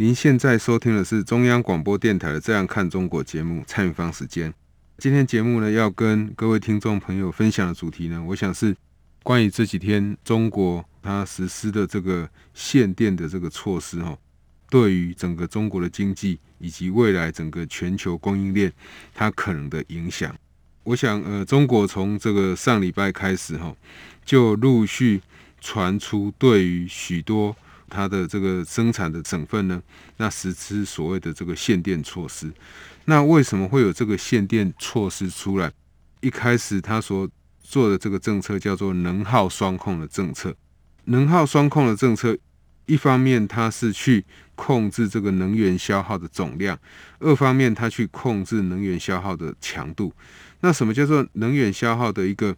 您现在收听的是中央广播电台的《这样看中国》节目，蔡明芳时间。今天节目呢，要跟各位听众朋友分享的主题呢，我想是关于这几天中国它实施的这个限电的这个措施哈，对于整个中国的经济以及未来整个全球供应链它可能的影响。我想呃，中国从这个上礼拜开始哈，就陆续。传出对于许多它的这个生产的省份呢，那实施所谓的这个限电措施。那为什么会有这个限电措施出来？一开始他所做的这个政策叫做能耗双控的政策。能耗双控的政策，一方面它是去控制这个能源消耗的总量，二方面它去控制能源消耗的强度。那什么叫做能源消耗的一个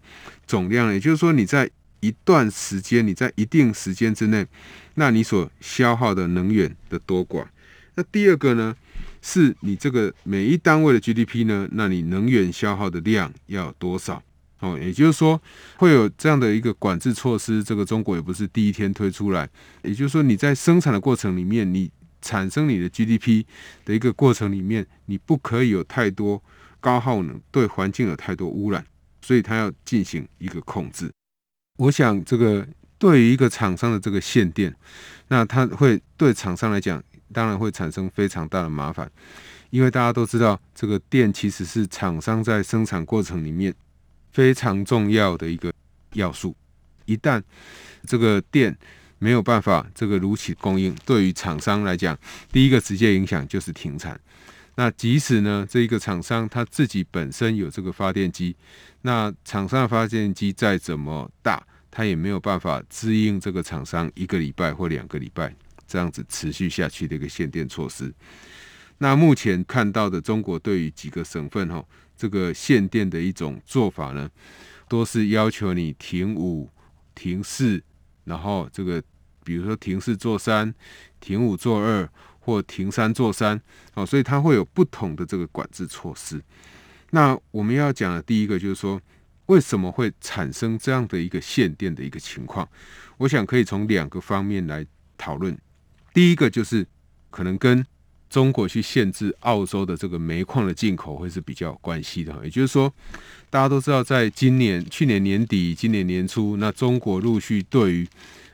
总量呢？也就是说你在一段时间，你在一定时间之内，那你所消耗的能源的多寡。那第二个呢，是你这个每一单位的 GDP 呢，那你能源消耗的量要多少？哦，也就是说会有这样的一个管制措施。这个中国也不是第一天推出来，也就是说你在生产的过程里面，你产生你的 GDP 的一个过程里面，你不可以有太多高耗能，对环境有太多污染，所以它要进行一个控制。我想，这个对于一个厂商的这个限电，那它会对厂商来讲，当然会产生非常大的麻烦，因为大家都知道，这个电其实是厂商在生产过程里面非常重要的一个要素。一旦这个电没有办法这个如期供应，对于厂商来讲，第一个直接影响就是停产。那即使呢，这一个厂商他自己本身有这个发电机，那厂商的发电机再怎么大，他也没有办法支应这个厂商一个礼拜或两个礼拜这样子持续下去的一个限电措施。那目前看到的中国对于几个省份哈，这个限电的一种做法呢，都是要求你停五、停四，然后这个比如说停四做三，停五做二。或停三做三，哦，所以它会有不同的这个管制措施。那我们要讲的第一个就是说，为什么会产生这样的一个限电的一个情况？我想可以从两个方面来讨论。第一个就是可能跟中国去限制澳洲的这个煤矿的进口会是比较有关系的。也就是说，大家都知道，在今年、去年年底、今年年初，那中国陆续对于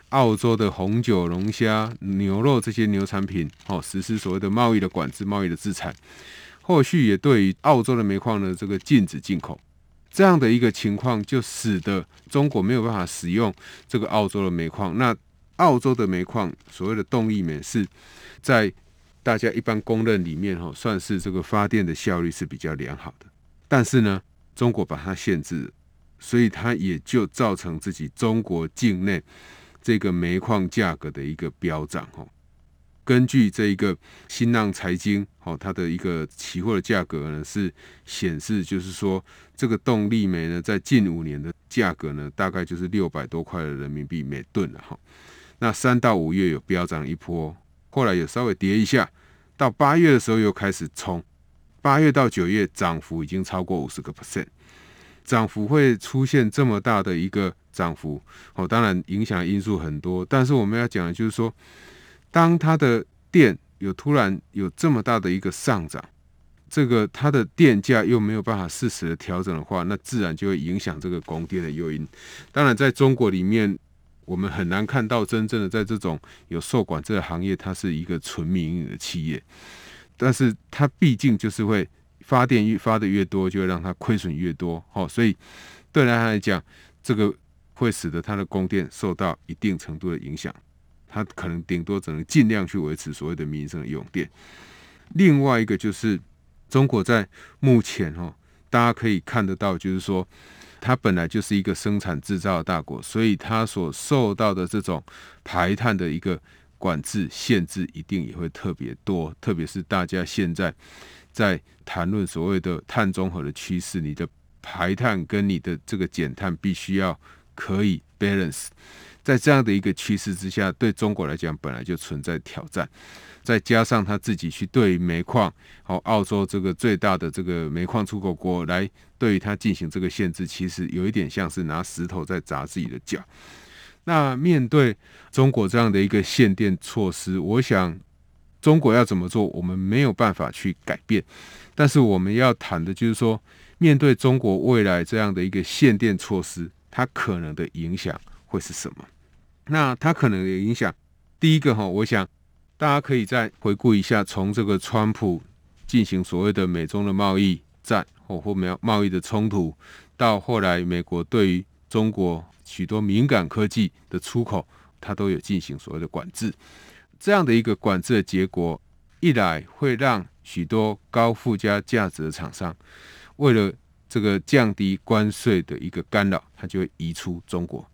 澳洲的红酒、龙虾、牛肉这些牛产品，哦，实施所谓的贸易的管制、贸易的制裁。后续也对于澳洲的煤矿呢，这个禁止进口。这样的一个情况，就使得中国没有办法使用这个澳洲的煤矿。那澳洲的煤矿，所谓的动力煤，是在大家一般公认里面，哈，算是这个发电的效率是比较良好的。但是呢，中国把它限制，所以它也就造成自己中国境内。这个煤矿价格的一个飙涨，根据这一个新浪财经哦，它的一个期货的价格呢是显示，就是说这个动力煤呢，在近五年的价格呢，大概就是六百多块的人民币每吨了哈。那三到五月有飙涨一波，后来有稍微跌一下，到八月的时候又开始冲，八月到九月涨幅已经超过五十个 percent，涨幅会出现这么大的一个。涨幅哦，当然影响因素很多，但是我们要讲的就是说，当它的电有突然有这么大的一个上涨，这个它的电价又没有办法适时的调整的话，那自然就会影响这个供电的诱因。当然，在中国里面，我们很难看到真正的在这种有受管制的行业，它是一个纯民营的企业，但是它毕竟就是会发电越发的越多，就会让它亏损越多。哦，所以对他来讲，这个。会使得它的供电受到一定程度的影响，它可能顶多只能尽量去维持所谓的民生的用电。另外一个就是中国在目前哦，大家可以看得到，就是说它本来就是一个生产制造的大国，所以它所受到的这种排碳的一个管制限制一定也会特别多，特别是大家现在在谈论所谓的碳中和的趋势，你的排碳跟你的这个减碳必须要可以 balance。在这样的一个趋势之下，对中国来讲本来就存在挑战，再加上他自己去对煤矿，好，澳洲这个最大的这个煤矿出口国来对于它进行这个限制，其实有一点像是拿石头在砸自己的脚。那面对中国这样的一个限电措施，我想中国要怎么做，我们没有办法去改变。但是我们要谈的就是说，面对中国未来这样的一个限电措施，它可能的影响会是什么？那它可能的影响，第一个哈，我想大家可以再回顾一下，从这个川普进行所谓的美中的贸易战或或贸贸易的冲突，到后来美国对于中国许多敏感科技的出口，它都有进行所谓的管制。这样的一个管制的结果，一来会让许多高附加价值的厂商，为了这个降低关税的一个干扰，它就会移出中国。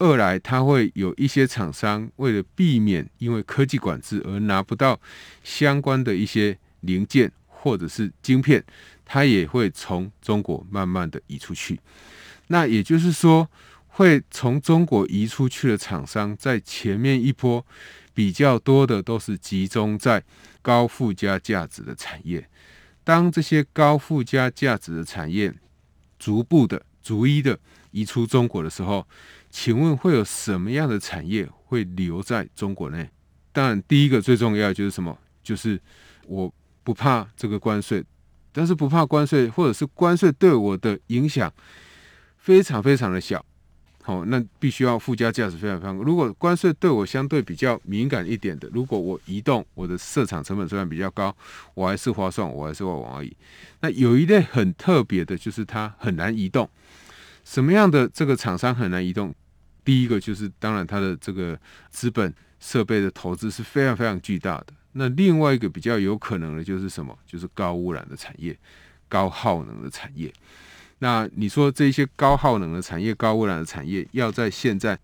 二来，它会有一些厂商为了避免因为科技管制而拿不到相关的一些零件或者是晶片，它也会从中国慢慢的移出去。那也就是说，会从中国移出去的厂商，在前面一波比较多的都是集中在高附加价值的产业。当这些高附加价值的产业逐步的、逐一的移出中国的时候，请问会有什么样的产业会留在中国内？当然，第一个最重要就是什么？就是我不怕这个关税，但是不怕关税，或者是关税对我的影响非常非常的小。好，那必须要附加价值非常非常。如果关税对我相对比较敏感一点的，如果我移动我的设厂成本虽然比较高，我还是划算，我还是会往而已。那有一类很特别的，就是它很难移动。什么样的这个厂商很难移动？第一个就是，当然它的这个资本设备的投资是非常非常巨大的。那另外一个比较有可能的就是什么？就是高污染的产业、高耗能的产业。那你说这些高耗能的产业、高污染的产业，要在现在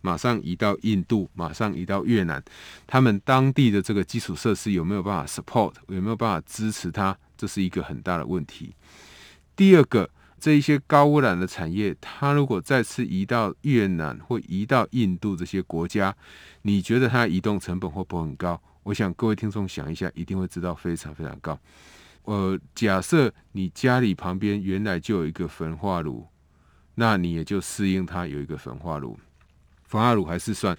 马上移到印度、马上移到越南，他们当地的这个基础设施有没有办法 support？有没有办法支持它？这是一个很大的问题。第二个。这一些高污染的产业，它如果再次移到越南或移到印度这些国家，你觉得它移动成本会不会很高？我想各位听众想一下，一定会知道非常非常高。呃，假设你家里旁边原来就有一个焚化炉，那你也就适应它有一个焚化炉。焚化炉还是算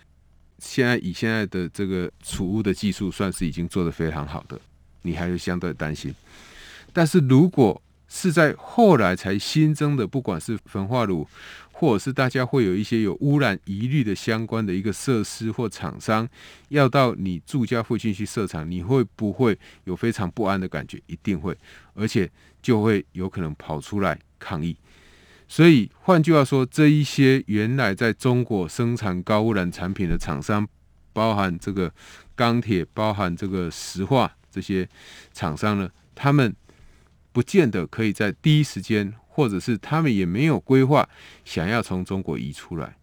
现在以现在的这个储物的技术，算是已经做得非常好的，你还是相对担心。但是如果是在后来才新增的，不管是焚化炉，或者是大家会有一些有污染疑虑的相关的一个设施或厂商，要到你住家附近去设厂，你会不会有非常不安的感觉？一定会，而且就会有可能跑出来抗议。所以换句话说，这一些原来在中国生产高污染产品的厂商，包含这个钢铁，包含这个石化这些厂商呢，他们。不见得可以在第一时间，或者是他们也没有规划想要从中国移出来，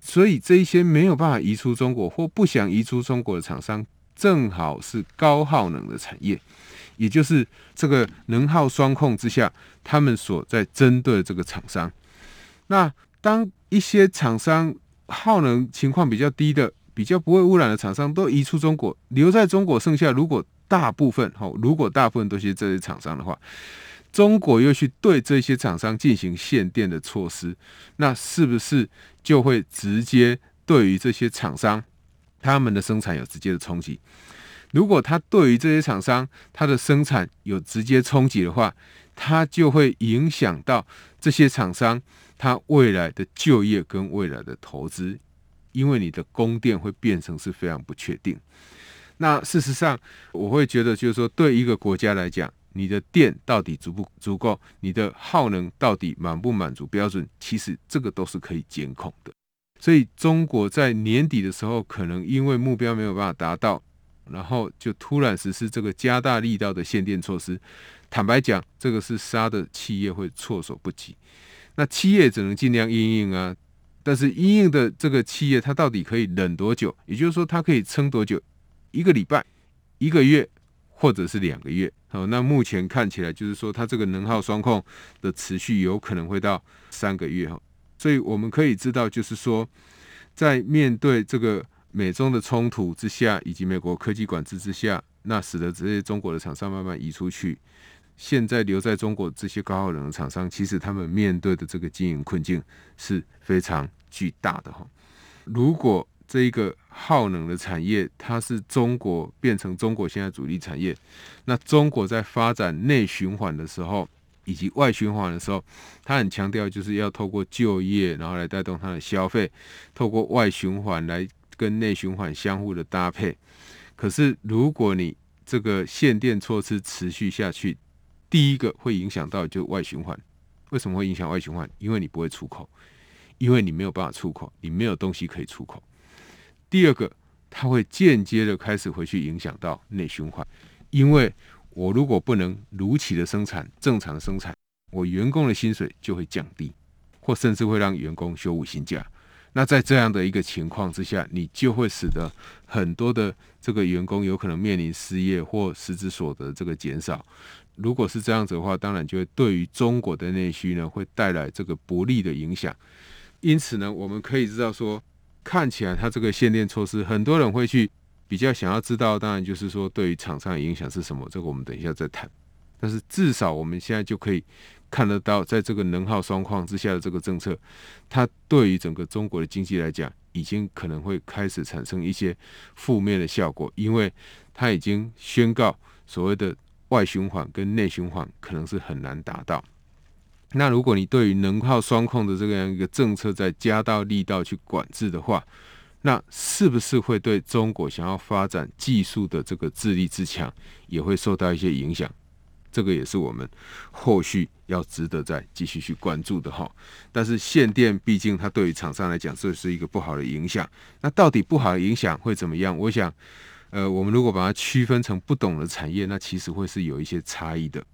所以这一些没有办法移出中国或不想移出中国的厂商，正好是高耗能的产业，也就是这个能耗双控之下，他们所在针对的这个厂商。那当一些厂商耗能情况比较低的、比较不会污染的厂商都移出中国，留在中国剩下如果。大部分好，如果大部分都是这些厂商的话，中国又去对这些厂商进行限电的措施，那是不是就会直接对于这些厂商他们的生产有直接的冲击？如果他对于这些厂商他的生产有直接冲击的话，他就会影响到这些厂商他未来的就业跟未来的投资，因为你的供电会变成是非常不确定。那事实上，我会觉得，就是说，对一个国家来讲，你的电到底足不足够，你的耗能到底满不满足标准，其实这个都是可以监控的。所以，中国在年底的时候，可能因为目标没有办法达到，然后就突然实施这个加大力道的限电措施。坦白讲，这个是杀的企业会措手不及。那企业只能尽量应应啊。但是应应的这个企业，它到底可以忍多久？也就是说，它可以撑多久？一个礼拜、一个月，或者是两个月？好，那目前看起来就是说，它这个能耗双控的持续有可能会到三个月哈。所以我们可以知道，就是说，在面对这个美中的冲突之下，以及美国科技管制之下，那使得这些中国的厂商慢慢移出去。现在留在中国这些高耗能的厂商，其实他们面对的这个经营困境是非常巨大的哈。如果这一个耗能的产业，它是中国变成中国现在主力产业，那中国在发展内循环的时候，以及外循环的时候，它很强调就是要透过就业，然后来带动它的消费，透过外循环来跟内循环相互的搭配。可是如果你这个限电措施持续下去，第一个会影响到就外循环，为什么会影响外循环？因为你不会出口，因为你没有办法出口，你没有东西可以出口。第二个，它会间接的开始回去影响到内循环，因为我如果不能如期的生产，正常生产，我员工的薪水就会降低，或甚至会让员工休五薪假。那在这样的一个情况之下，你就会使得很多的这个员工有可能面临失业或实质所得这个减少。如果是这样子的话，当然就会对于中国的内需呢，会带来这个不利的影响。因此呢，我们可以知道说，看起来它这个限电措施，很多人会去比较想要知道，当然就是说对于厂商的影响是什么，这个我们等一下再谈。但是至少我们现在就可以看得到，在这个能耗双况之下的这个政策，它对于整个中国的经济来讲，已经可能会开始产生一些负面的效果，因为它已经宣告所谓的。外循环跟内循环可能是很难达到。那如果你对于能耗双控的这样一个政策再加大力道去管制的话，那是不是会对中国想要发展技术的这个自立自强也会受到一些影响？这个也是我们后续要值得再继续去关注的哈。但是限电毕竟它对于厂商来讲这是一个不好的影响。那到底不好的影响会怎么样？我想。呃，我们如果把它区分成不同的产业，那其实会是有一些差异的。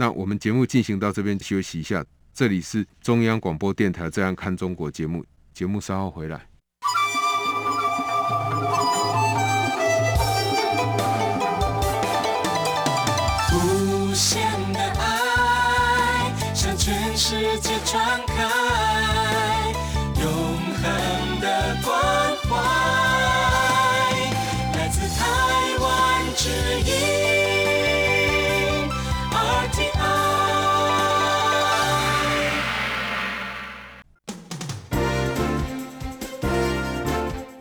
那我们节目进行到这边休息一下，这里是中央广播电台《这样看中国》节目，节目稍后回来。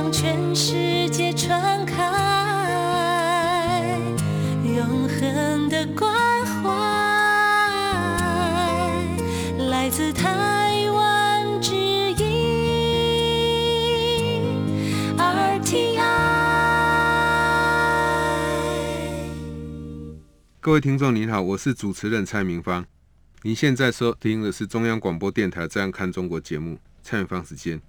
向全世界传开永恒的关怀，来自台湾之音 RTI。各位听众您好，我是主持人蔡明芳，您现在收听的是中央广播电台《这样看中国》节目，蔡明芳时间。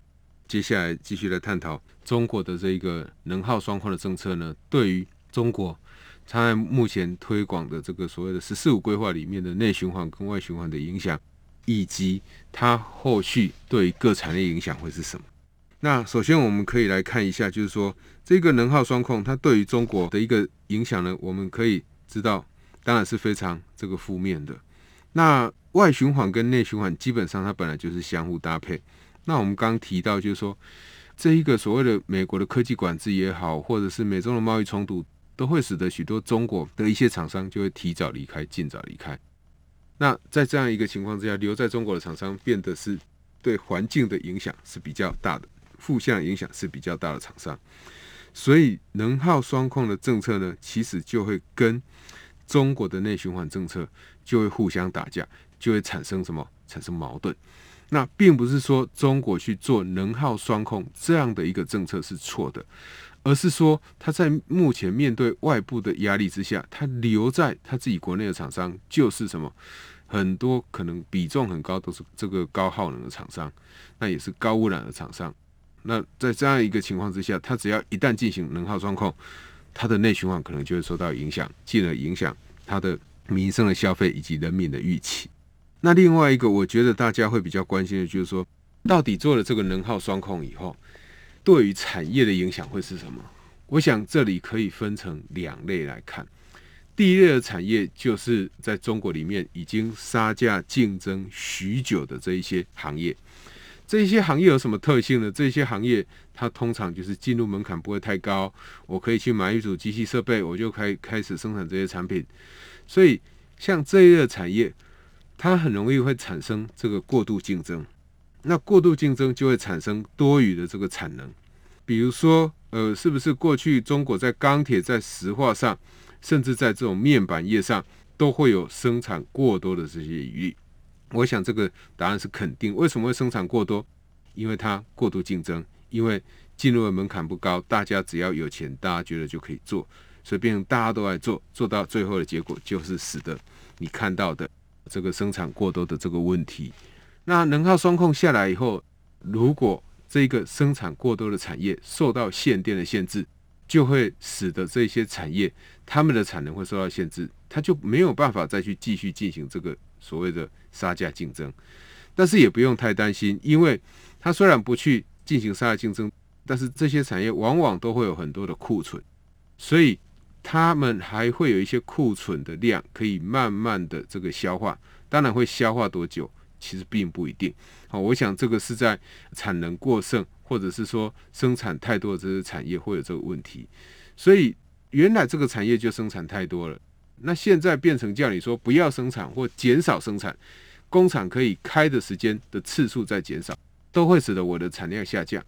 接下来继续来探讨中国的这一个能耗双控的政策呢，对于中国它目前推广的这个所谓的“十四五”规划里面的内循环跟外循环的影响，以及它后续对各产业影响会是什么？那首先我们可以来看一下，就是说这个能耗双控它对于中国的一个影响呢，我们可以知道，当然是非常这个负面的。那外循环跟内循环基本上它本来就是相互搭配。那我们刚提到，就是说，这一个所谓的美国的科技管制也好，或者是美中的贸易冲突，都会使得许多中国的一些厂商就会提早离开、尽早离开。那在这样一个情况之下，留在中国的厂商变得是对环境的影响是比较大的，负向影响是比较大的厂商。所以能耗双控的政策呢，其实就会跟中国的内循环政策就会互相打架，就会产生什么？产生矛盾。那并不是说中国去做能耗双控这样的一个政策是错的，而是说他在目前面对外部的压力之下，他留在他自己国内的厂商就是什么，很多可能比重很高都是这个高耗能的厂商，那也是高污染的厂商。那在这样一个情况之下，他只要一旦进行能耗双控，他的内循环可能就会受到影响，进而影响他的民生的消费以及人民的预期。那另外一个，我觉得大家会比较关心的，就是说，到底做了这个能耗双控以后，对于产业的影响会是什么？我想这里可以分成两类来看。第一类的产业，就是在中国里面已经杀价竞争许久的这一些行业。这一些行业有什么特性呢？这些行业它通常就是进入门槛不会太高，我可以去买一组机器设备，我就开开始生产这些产品。所以像这一类产业。它很容易会产生这个过度竞争，那过度竞争就会产生多余的这个产能。比如说，呃，是不是过去中国在钢铁、在石化上，甚至在这种面板业上，都会有生产过多的这些余力？我想这个答案是肯定。为什么会生产过多？因为它过度竞争，因为进入的门槛不高，大家只要有钱，大家觉得就可以做，所以变成大家都来做，做到最后的结果就是使得你看到的。这个生产过多的这个问题，那能耗双控下来以后，如果这个生产过多的产业受到限电的限制，就会使得这些产业他们的产能会受到限制，它就没有办法再去继续进行这个所谓的杀价竞争。但是也不用太担心，因为它虽然不去进行杀价竞争，但是这些产业往往都会有很多的库存，所以。他们还会有一些库存的量可以慢慢的这个消化，当然会消化多久，其实并不一定。好，我想这个是在产能过剩或者是说生产太多的这些产业会有这个问题。所以原来这个产业就生产太多了，那现在变成叫你说不要生产或减少生产，工厂可以开的时间的次数在减少，都会使得我的产量下降。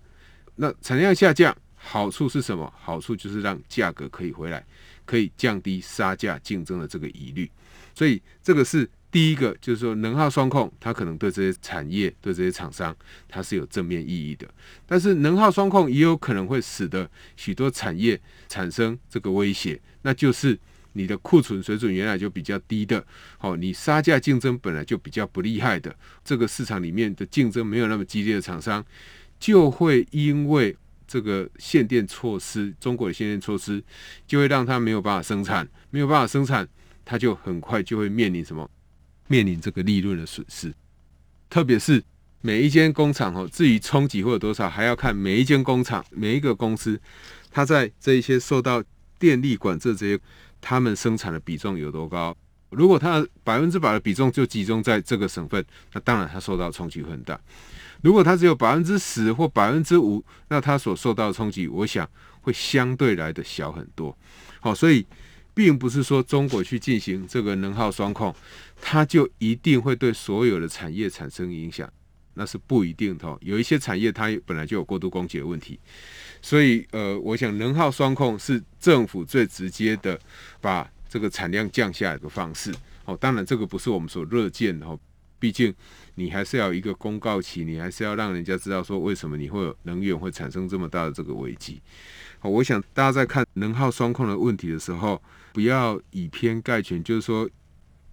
那产量下降。好处是什么？好处就是让价格可以回来，可以降低杀价竞争的这个疑虑。所以这个是第一个，就是说能耗双控，它可能对这些产业、对这些厂商，它是有正面意义的。但是能耗双控也有可能会使得许多产业产生这个威胁，那就是你的库存水准原来就比较低的，好，你杀价竞争本来就比较不厉害的，这个市场里面的竞争没有那么激烈的厂商，就会因为这个限电措施，中国的限电措施就会让它没有办法生产，没有办法生产，它就很快就会面临什么？面临这个利润的损失。特别是每一间工厂哦，至于冲击会有多少，还要看每一间工厂、每一个公司，它在这一些受到电力管制这些，他们生产的比重有多高。如果它百分之百的比重就集中在这个省份，那当然它受到冲击很大。如果它只有百分之十或百分之五，那它所受到的冲击，我想会相对来的小很多。好，所以并不是说中国去进行这个能耗双控，它就一定会对所有的产业产生影响，那是不一定的。有一些产业它本来就有过度供给的问题，所以呃，我想能耗双控是政府最直接的把这个产量降下来的方式。哦，当然这个不是我们所乐见的哦，毕竟你还是要有一个公告期，你还是要让人家知道说为什么你会有能源会产生这么大的这个危机。好，我想大家在看能耗双控的问题的时候，不要以偏概全，就是说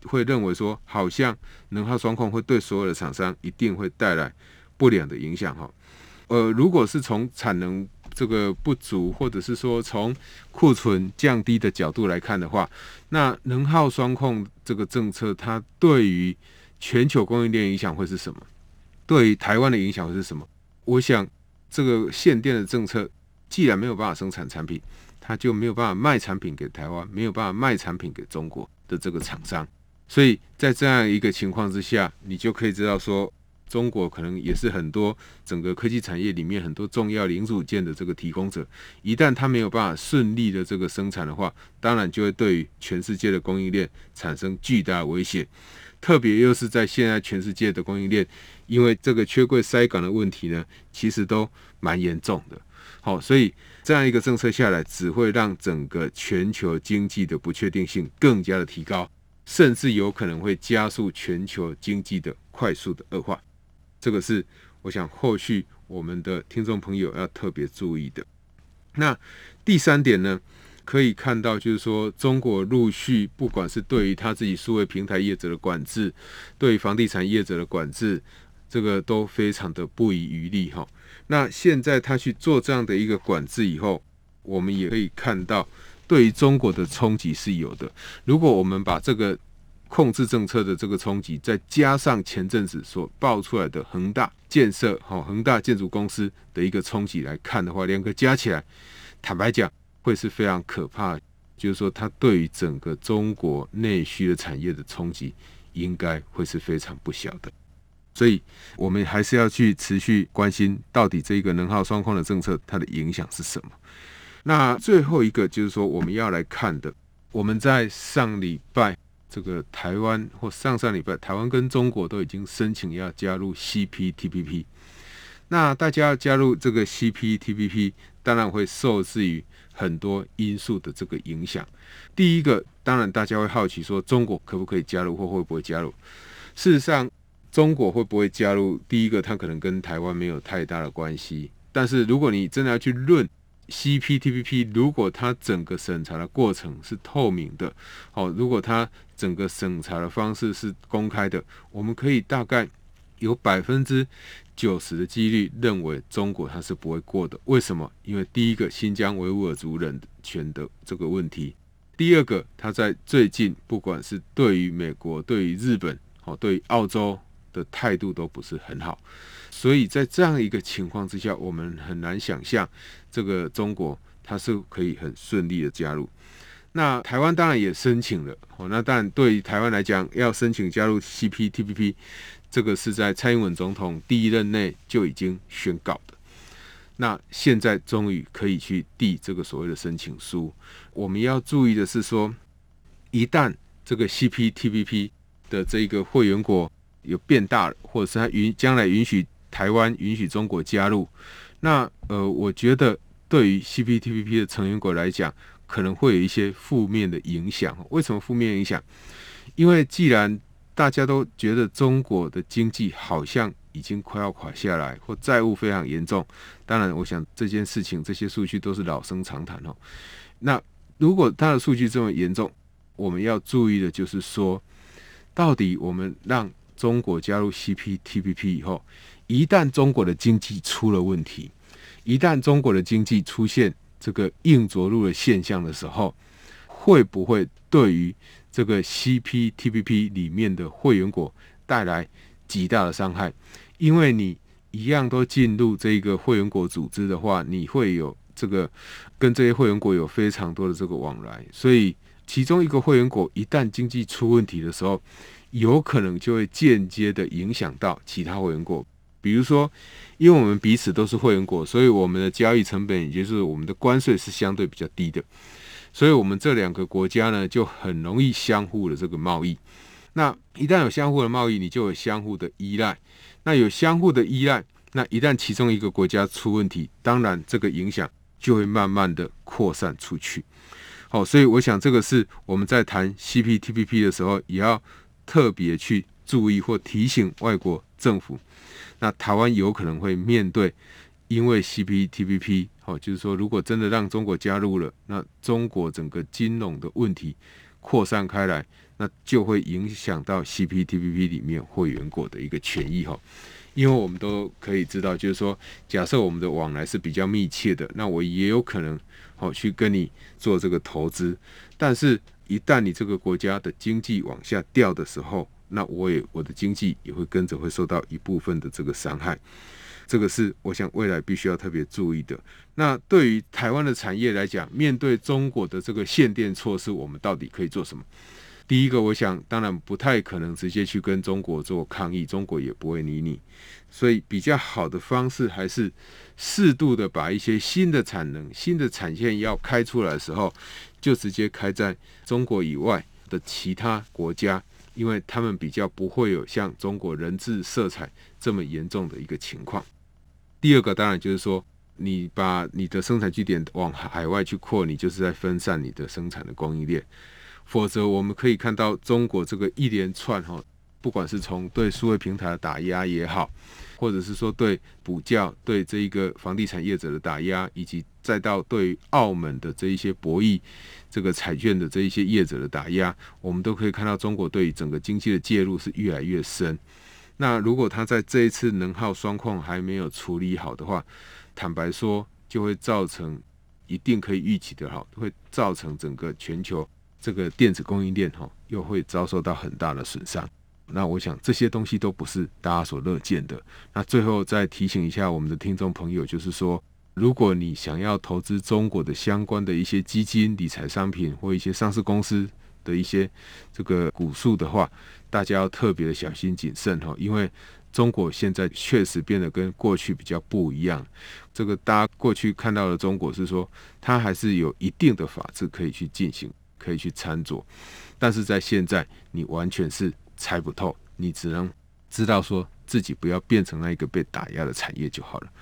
会认为说好像能耗双控会对所有的厂商一定会带来不良的影响哈。呃，如果是从产能这个不足，或者是说从库存降低的角度来看的话，那能耗双控这个政策，它对于全球供应链影响会是什么？对于台湾的影响会是什么？我想，这个限电的政策，既然没有办法生产产品，它就没有办法卖产品给台湾，没有办法卖产品给中国的这个厂商。所以在这样一个情况之下，你就可以知道说。中国可能也是很多整个科技产业里面很多重要零组件的这个提供者，一旦它没有办法顺利的这个生产的话，当然就会对于全世界的供应链产生巨大的威胁。特别又是在现在全世界的供应链，因为这个缺柜塞港的问题呢，其实都蛮严重的。好，所以这样一个政策下来，只会让整个全球经济的不确定性更加的提高，甚至有可能会加速全球经济的快速的恶化。这个是我想后续我们的听众朋友要特别注意的。那第三点呢，可以看到就是说，中国陆续不管是对于他自己数位平台业者的管制，对于房地产业者的管制，这个都非常的不遗余力哈。那现在他去做这样的一个管制以后，我们也可以看到对于中国的冲击是有的。如果我们把这个控制政策的这个冲击，再加上前阵子所爆出来的恒大建设、好恒大建筑公司的一个冲击来看的话，两个加起来，坦白讲会是非常可怕。就是说，它对于整个中国内需的产业的冲击，应该会是非常不小的。所以，我们还是要去持续关心，到底这个能耗双控的政策它的影响是什么。那最后一个就是说，我们要来看的，我们在上礼拜。这个台湾或上上礼拜，台湾跟中国都已经申请要加入 CPTPP。那大家要加入这个 CPTPP，当然会受制于很多因素的这个影响。第一个，当然大家会好奇说，中国可不可以加入或会不会加入？事实上，中国会不会加入？第一个，它可能跟台湾没有太大的关系。但是如果你真的要去论，CPTPP 如果它整个审查的过程是透明的，好，如果它整个审查的方式是公开的，我们可以大概有百分之九十的几率认为中国它是不会过的。为什么？因为第一个新疆维吾尔族人权的这个问题，第二个它在最近不管是对于美国、对于日本、好对于澳洲的态度都不是很好。所以在这样一个情况之下，我们很难想象这个中国它是可以很顺利的加入。那台湾当然也申请了，哦，那当然对于台湾来讲，要申请加入 CPTPP，这个是在蔡英文总统第一任内就已经宣告的。那现在终于可以去递这个所谓的申请书。我们要注意的是说，一旦这个 CPTPP 的这个会员国有变大，或者是它允将来允许。台湾允许中国加入，那呃，我觉得对于 CPTPP 的成员国来讲，可能会有一些负面的影响。为什么负面影响？因为既然大家都觉得中国的经济好像已经快要垮下来，或债务非常严重，当然，我想这件事情这些数据都是老生常谈哦。那如果它的数据这么严重，我们要注意的就是说，到底我们让中国加入 CPTPP 以后，一旦中国的经济出了问题，一旦中国的经济出现这个硬着陆的现象的时候，会不会对于这个 CPTPP 里面的会员国带来极大的伤害？因为你一样都进入这个会员国组织的话，你会有这个跟这些会员国有非常多的这个往来，所以其中一个会员国一旦经济出问题的时候，有可能就会间接的影响到其他会员国。比如说，因为我们彼此都是会员国，所以我们的交易成本，也就是我们的关税是相对比较低的，所以我们这两个国家呢，就很容易相互的这个贸易。那一旦有相互的贸易，你就有相互的依赖。那有相互的依赖，那一旦其中一个国家出问题，当然这个影响就会慢慢的扩散出去。好，所以我想这个是我们在谈 CPTPP 的时候，也要特别去注意或提醒外国政府。那台湾有可能会面对，因为 CPTPP，好，就是说，如果真的让中国加入了，那中国整个金融的问题扩散开来，那就会影响到 CPTPP 里面会员国的一个权益哈。因为我们都可以知道，就是说，假设我们的往来是比较密切的，那我也有可能好去跟你做这个投资，但是，一旦你这个国家的经济往下掉的时候，那我也我的经济也会跟着会受到一部分的这个伤害，这个是我想未来必须要特别注意的。那对于台湾的产业来讲，面对中国的这个限电措施，我们到底可以做什么？第一个，我想当然不太可能直接去跟中国做抗议，中国也不会理你。所以比较好的方式还是适度的把一些新的产能、新的产线要开出来的时候，就直接开在中国以外的其他国家。因为他们比较不会有像中国人质色彩这么严重的一个情况。第二个当然就是说，你把你的生产据点往海外去扩，你就是在分散你的生产的供应链。否则，我们可以看到中国这个一连串哈，不管是从对数位平台的打压也好，或者是说对补教、对这一个房地产业者的打压，以及再到对澳门的这一些博弈。这个彩券的这一些业者的打压，我们都可以看到中国对于整个经济的介入是越来越深。那如果他在这一次能耗双控还没有处理好的话，坦白说，就会造成一定可以预期的哈，会造成整个全球这个电子供应链哈，又会遭受到很大的损伤。那我想这些东西都不是大家所乐见的。那最后再提醒一下我们的听众朋友，就是说。如果你想要投资中国的相关的一些基金、理财商品或一些上市公司的一些这个股数的话，大家要特别的小心谨慎哈，因为中国现在确实变得跟过去比较不一样。这个大家过去看到的中国是说，它还是有一定的法治可以去进行，可以去参酌，但是在现在你完全是猜不透，你只能知道说自己不要变成那一个被打压的产业就好了。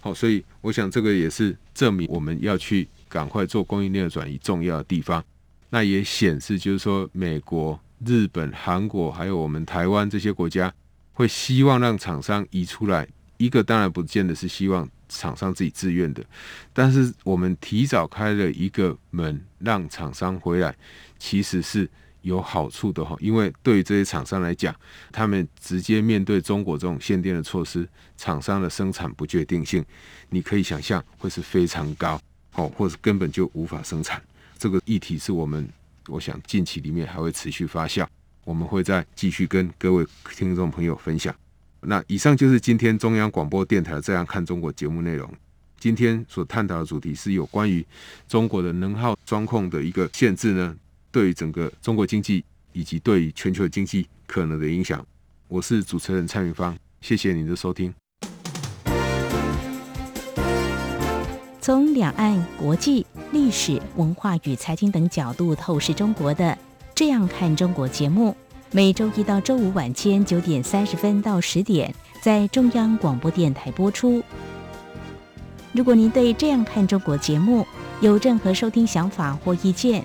好，所以我想这个也是证明我们要去赶快做供应链的转移重要的地方。那也显示就是说，美国、日本、韩国还有我们台湾这些国家会希望让厂商移出来。一个当然不见得是希望厂商自己自愿的，但是我们提早开了一个门，让厂商回来，其实是。有好处的哈，因为对于这些厂商来讲，他们直接面对中国这种限电的措施，厂商的生产不确定性，你可以想象会是非常高，哦，或者根本就无法生产。这个议题是我们，我想近期里面还会持续发酵，我们会再继续跟各位听众朋友分享。那以上就是今天中央广播电台《这样看中国》节目内容。今天所探讨的主题是有关于中国的能耗双控的一个限制呢。对于整个中国经济以及对于全球经济可能的影响，我是主持人蔡明芳，谢谢您的收听。从两岸、国际、历史文化与财经等角度透视中国的《这样看中国》节目，每周一到周五晚间九点三十分到十点在中央广播电台播出。如果您对《这样看中国》节目有任何收听想法或意见，